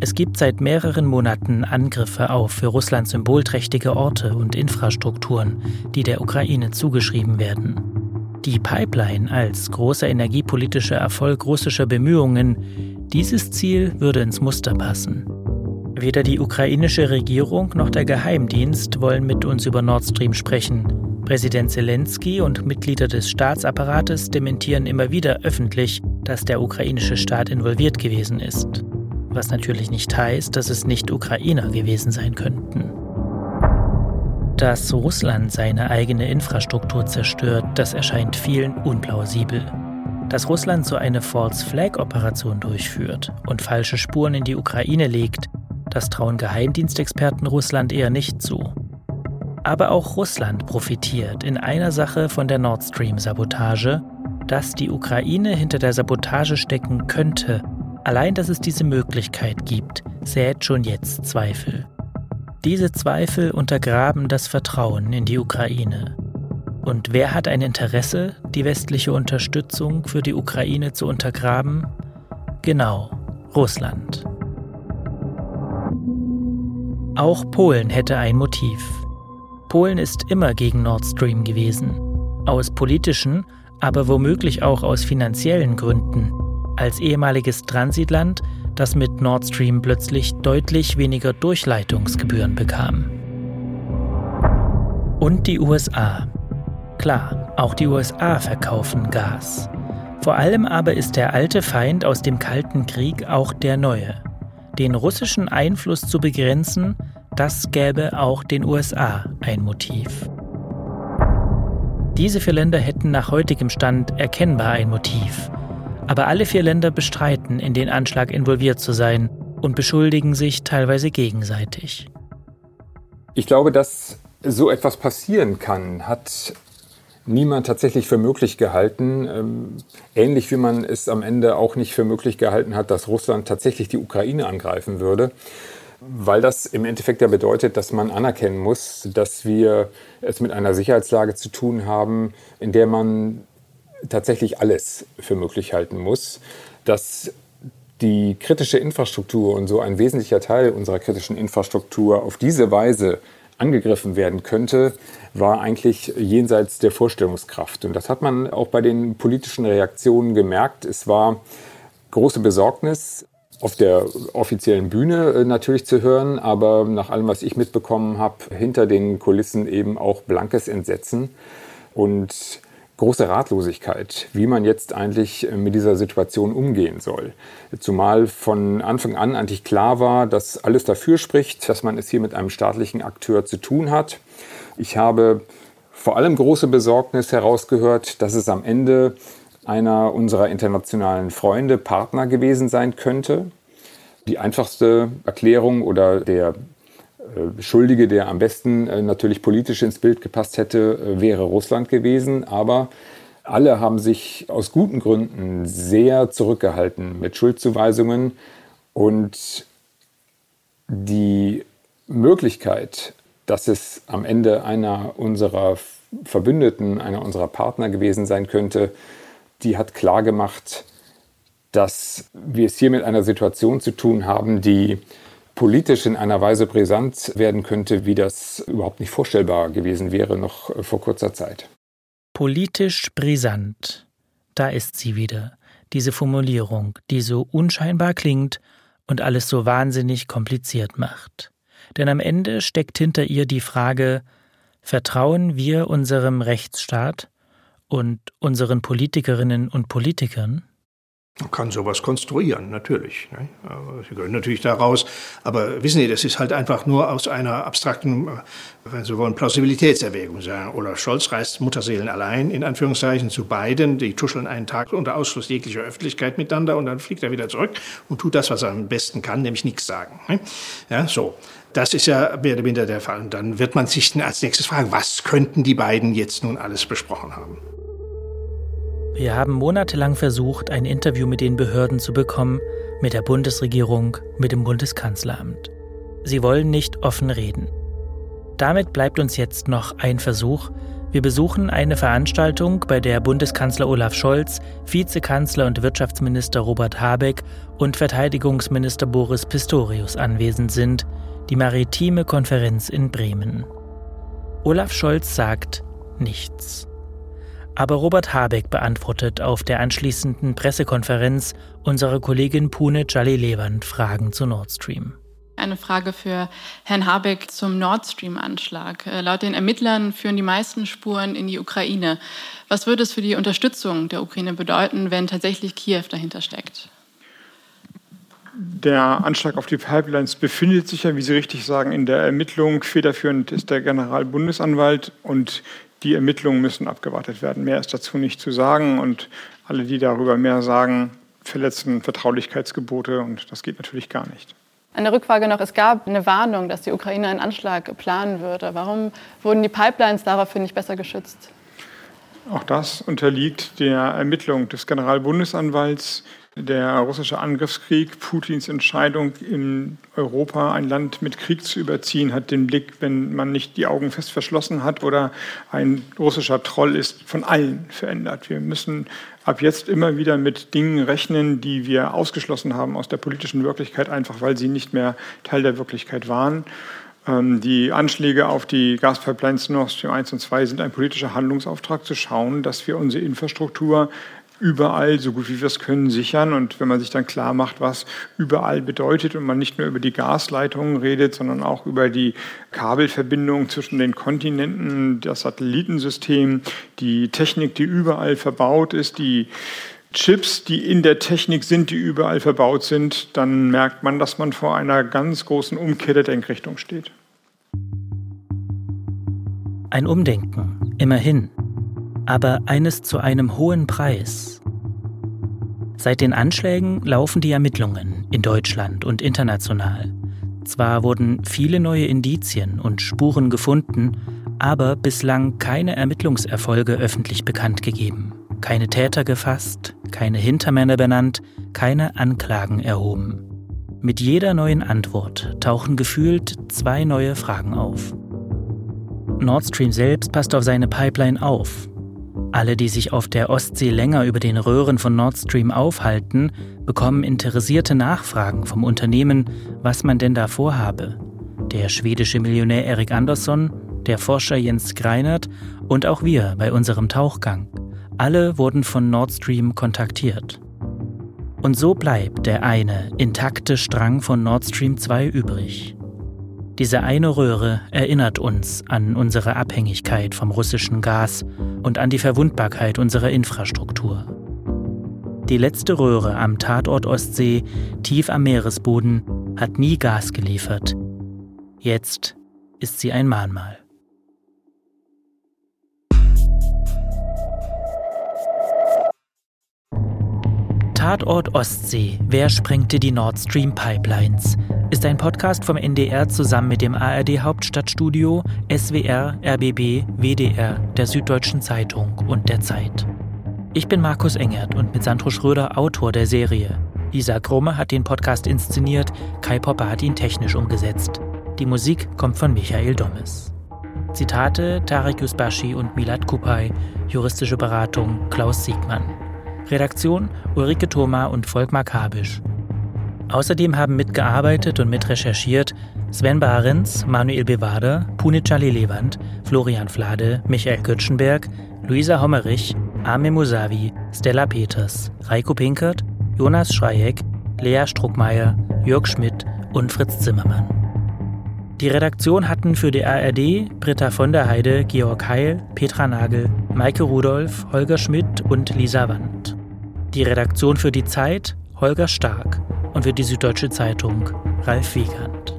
Es gibt seit mehreren Monaten Angriffe auf für Russland symbolträchtige Orte und Infrastrukturen, die der Ukraine zugeschrieben werden. Die Pipeline als großer energiepolitischer Erfolg russischer Bemühungen, dieses Ziel würde ins Muster passen. Weder die ukrainische Regierung noch der Geheimdienst wollen mit uns über Nord Stream sprechen. Präsident Zelensky und Mitglieder des Staatsapparates dementieren immer wieder öffentlich, dass der ukrainische Staat involviert gewesen ist. Was natürlich nicht heißt, dass es nicht Ukrainer gewesen sein könnten. Dass Russland seine eigene Infrastruktur zerstört, das erscheint vielen unplausibel. Dass Russland so eine False Flag Operation durchführt und falsche Spuren in die Ukraine legt, das trauen Geheimdienstexperten Russland eher nicht zu. Aber auch Russland profitiert in einer Sache von der Nord Stream-Sabotage, dass die Ukraine hinter der Sabotage stecken könnte. Allein, dass es diese Möglichkeit gibt, sät schon jetzt Zweifel. Diese Zweifel untergraben das Vertrauen in die Ukraine. Und wer hat ein Interesse, die westliche Unterstützung für die Ukraine zu untergraben? Genau, Russland. Auch Polen hätte ein Motiv. Polen ist immer gegen Nord Stream gewesen. Aus politischen, aber womöglich auch aus finanziellen Gründen. Als ehemaliges Transitland, das mit Nord Stream plötzlich deutlich weniger Durchleitungsgebühren bekam. Und die USA. Klar, auch die USA verkaufen Gas. Vor allem aber ist der alte Feind aus dem Kalten Krieg auch der neue. Den russischen Einfluss zu begrenzen, das gäbe auch den USA ein Motiv. Diese vier Länder hätten nach heutigem Stand erkennbar ein Motiv. Aber alle vier Länder bestreiten, in den Anschlag involviert zu sein und beschuldigen sich teilweise gegenseitig. Ich glaube, dass so etwas passieren kann, hat niemand tatsächlich für möglich gehalten. Ähm, ähnlich wie man es am Ende auch nicht für möglich gehalten hat, dass Russland tatsächlich die Ukraine angreifen würde. Weil das im Endeffekt ja bedeutet, dass man anerkennen muss, dass wir es mit einer Sicherheitslage zu tun haben, in der man tatsächlich alles für möglich halten muss. Dass die kritische Infrastruktur und so ein wesentlicher Teil unserer kritischen Infrastruktur auf diese Weise angegriffen werden könnte, war eigentlich jenseits der Vorstellungskraft. Und das hat man auch bei den politischen Reaktionen gemerkt. Es war große Besorgnis auf der offiziellen Bühne äh, natürlich zu hören, aber nach allem, was ich mitbekommen habe, hinter den Kulissen eben auch blankes Entsetzen und große Ratlosigkeit, wie man jetzt eigentlich äh, mit dieser Situation umgehen soll. Zumal von Anfang an eigentlich klar war, dass alles dafür spricht, dass man es hier mit einem staatlichen Akteur zu tun hat. Ich habe vor allem große Besorgnis herausgehört, dass es am Ende einer unserer internationalen Freunde, Partner gewesen sein könnte. Die einfachste Erklärung oder der Schuldige, der am besten äh, natürlich politisch ins Bild gepasst hätte, äh, wäre Russland gewesen. Aber alle haben sich aus guten Gründen sehr zurückgehalten mit Schuldzuweisungen und die Möglichkeit, dass es am Ende einer unserer Verbündeten, einer unserer Partner gewesen sein könnte, die hat klargemacht, dass wir es hier mit einer Situation zu tun haben, die politisch in einer Weise brisant werden könnte, wie das überhaupt nicht vorstellbar gewesen wäre noch äh, vor kurzer Zeit. Politisch brisant. Da ist sie wieder, diese Formulierung, die so unscheinbar klingt und alles so wahnsinnig kompliziert macht. Denn am Ende steckt hinter ihr die Frage, vertrauen wir unserem Rechtsstaat und unseren Politikerinnen und Politikern? Man kann sowas konstruieren, natürlich. Ne? Sie gehören natürlich daraus. Aber wissen Sie, das ist halt einfach nur aus einer abstrakten, äh, wenn Sie wollen, Plausibilitätserwägung sagen. Olaf Scholz reist Mutterseelen allein, in Anführungszeichen, zu beiden. Die tuscheln einen Tag unter Ausschluss jeglicher Öffentlichkeit miteinander und dann fliegt er wieder zurück und tut das, was er am besten kann, nämlich nichts sagen. Ne? Ja, so. Das ist ja mehr oder minder der Fall. Und dann wird man sich als nächstes fragen, was könnten die beiden jetzt nun alles besprochen haben? Wir haben monatelang versucht, ein Interview mit den Behörden zu bekommen, mit der Bundesregierung, mit dem Bundeskanzleramt. Sie wollen nicht offen reden. Damit bleibt uns jetzt noch ein Versuch. Wir besuchen eine Veranstaltung, bei der Bundeskanzler Olaf Scholz, Vizekanzler und Wirtschaftsminister Robert Habeck und Verteidigungsminister Boris Pistorius anwesend sind, die Maritime Konferenz in Bremen. Olaf Scholz sagt nichts. Aber Robert Habeck beantwortet auf der anschließenden Pressekonferenz unserer Kollegin Pune Jalilewand Fragen zu Nord Stream. eine Frage für Herrn Habeck zum Nord Stream-Anschlag. Äh, laut den Ermittlern führen die meisten Spuren in die Ukraine. Was würde es für die Unterstützung der Ukraine bedeuten, wenn tatsächlich Kiew dahinter steckt? Der Anschlag auf die Pipelines befindet sich ja, wie Sie richtig sagen, in der Ermittlung. Federführend ist der Generalbundesanwalt und die Ermittlungen müssen abgewartet werden. Mehr ist dazu nicht zu sagen und alle, die darüber mehr sagen, verletzen Vertraulichkeitsgebote und das geht natürlich gar nicht. Eine Rückfrage noch. Es gab eine Warnung, dass die Ukraine einen Anschlag planen würde. Warum wurden die Pipelines daraufhin nicht besser geschützt? Auch das unterliegt der Ermittlung des Generalbundesanwalts. Der russische Angriffskrieg, Putins Entscheidung, in Europa ein Land mit Krieg zu überziehen, hat den Blick, wenn man nicht die Augen fest verschlossen hat oder ein russischer Troll ist, von allen verändert. Wir müssen ab jetzt immer wieder mit Dingen rechnen, die wir ausgeschlossen haben aus der politischen Wirklichkeit, einfach weil sie nicht mehr Teil der Wirklichkeit waren. Ähm, die Anschläge auf die Gaspipelines Nord Stream 1 und 2 sind ein politischer Handlungsauftrag zu schauen, dass wir unsere Infrastruktur überall, so gut wie wir es können, sichern. Und wenn man sich dann klar macht, was überall bedeutet und man nicht nur über die Gasleitungen redet, sondern auch über die Kabelverbindung zwischen den Kontinenten, das Satellitensystem, die Technik, die überall verbaut ist, die Chips, die in der Technik sind, die überall verbaut sind, dann merkt man, dass man vor einer ganz großen Umkehr der Denkrichtung steht. Ein Umdenken, immerhin aber eines zu einem hohen Preis. Seit den Anschlägen laufen die Ermittlungen in Deutschland und international. Zwar wurden viele neue Indizien und Spuren gefunden, aber bislang keine Ermittlungserfolge öffentlich bekannt gegeben, keine Täter gefasst, keine Hintermänner benannt, keine Anklagen erhoben. Mit jeder neuen Antwort tauchen gefühlt zwei neue Fragen auf. Nord Stream selbst passt auf seine Pipeline auf, alle, die sich auf der Ostsee länger über den Röhren von Nord Stream aufhalten, bekommen interessierte Nachfragen vom Unternehmen, was man denn da vorhabe. Der schwedische Millionär Erik Andersson, der Forscher Jens Greinert und auch wir bei unserem Tauchgang. Alle wurden von Nord Stream kontaktiert. Und so bleibt der eine intakte Strang von Nord Stream 2 übrig. Diese eine Röhre erinnert uns an unsere Abhängigkeit vom russischen Gas und an die Verwundbarkeit unserer Infrastruktur. Die letzte Röhre am Tatort Ostsee, tief am Meeresboden, hat nie Gas geliefert. Jetzt ist sie ein Mahnmal. Tatort Ostsee. Wer sprengte die Nord Stream Pipelines? Ist ein Podcast vom NDR zusammen mit dem ARD Hauptstadtstudio, SWR, RBB, WDR, der Süddeutschen Zeitung und der Zeit. Ich bin Markus Engert und mit Sandro Schröder Autor der Serie. Lisa Krumme hat den Podcast inszeniert, Kai Popper hat ihn technisch umgesetzt. Die Musik kommt von Michael Dommes. Zitate Tarek Yusbashi und Milad Kupay, juristische Beratung Klaus Siegmann. Redaktion Ulrike Thoma und Volkmar Kabisch. Außerdem haben mitgearbeitet und mitrecherchiert Sven Barens, Manuel Bewader, Punicali Lewand, Florian Flade, Michael Götschenberg, Luisa Hommerich, Armin Musavi, Stella Peters, Reiko Pinkert, Jonas Schreieck, Lea Struckmeier, Jörg Schmidt und Fritz Zimmermann. Die Redaktion hatten für die ARD Britta von der Heide, Georg Heil, Petra Nagel, Maike Rudolph, Holger Schmidt und Lisa Wandt. Die Redaktion für die Zeit Holger Stark und für die Süddeutsche Zeitung Ralf Wiegand.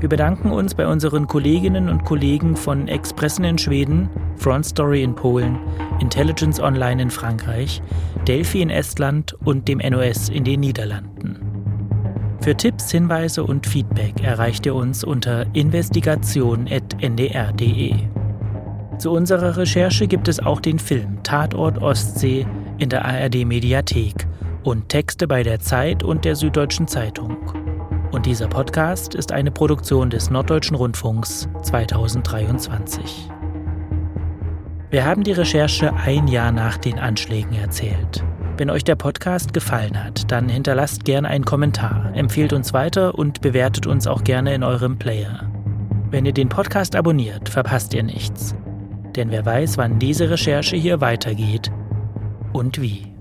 Wir bedanken uns bei unseren Kolleginnen und Kollegen von Expressen in Schweden, Front Story in Polen, Intelligence Online in Frankreich, Delphi in Estland und dem NOS in den Niederlanden. Für Tipps, Hinweise und Feedback erreicht ihr uns unter investigation.ndr.de. Zu unserer Recherche gibt es auch den Film Tatort Ostsee in der ARD Mediathek und Texte bei der Zeit und der Süddeutschen Zeitung. Und dieser Podcast ist eine Produktion des Norddeutschen Rundfunks 2023. Wir haben die Recherche ein Jahr nach den Anschlägen erzählt. Wenn euch der Podcast gefallen hat, dann hinterlasst gerne einen Kommentar, empfehlt uns weiter und bewertet uns auch gerne in eurem Player. Wenn ihr den Podcast abonniert, verpasst ihr nichts. Denn wer weiß, wann diese Recherche hier weitergeht und wie.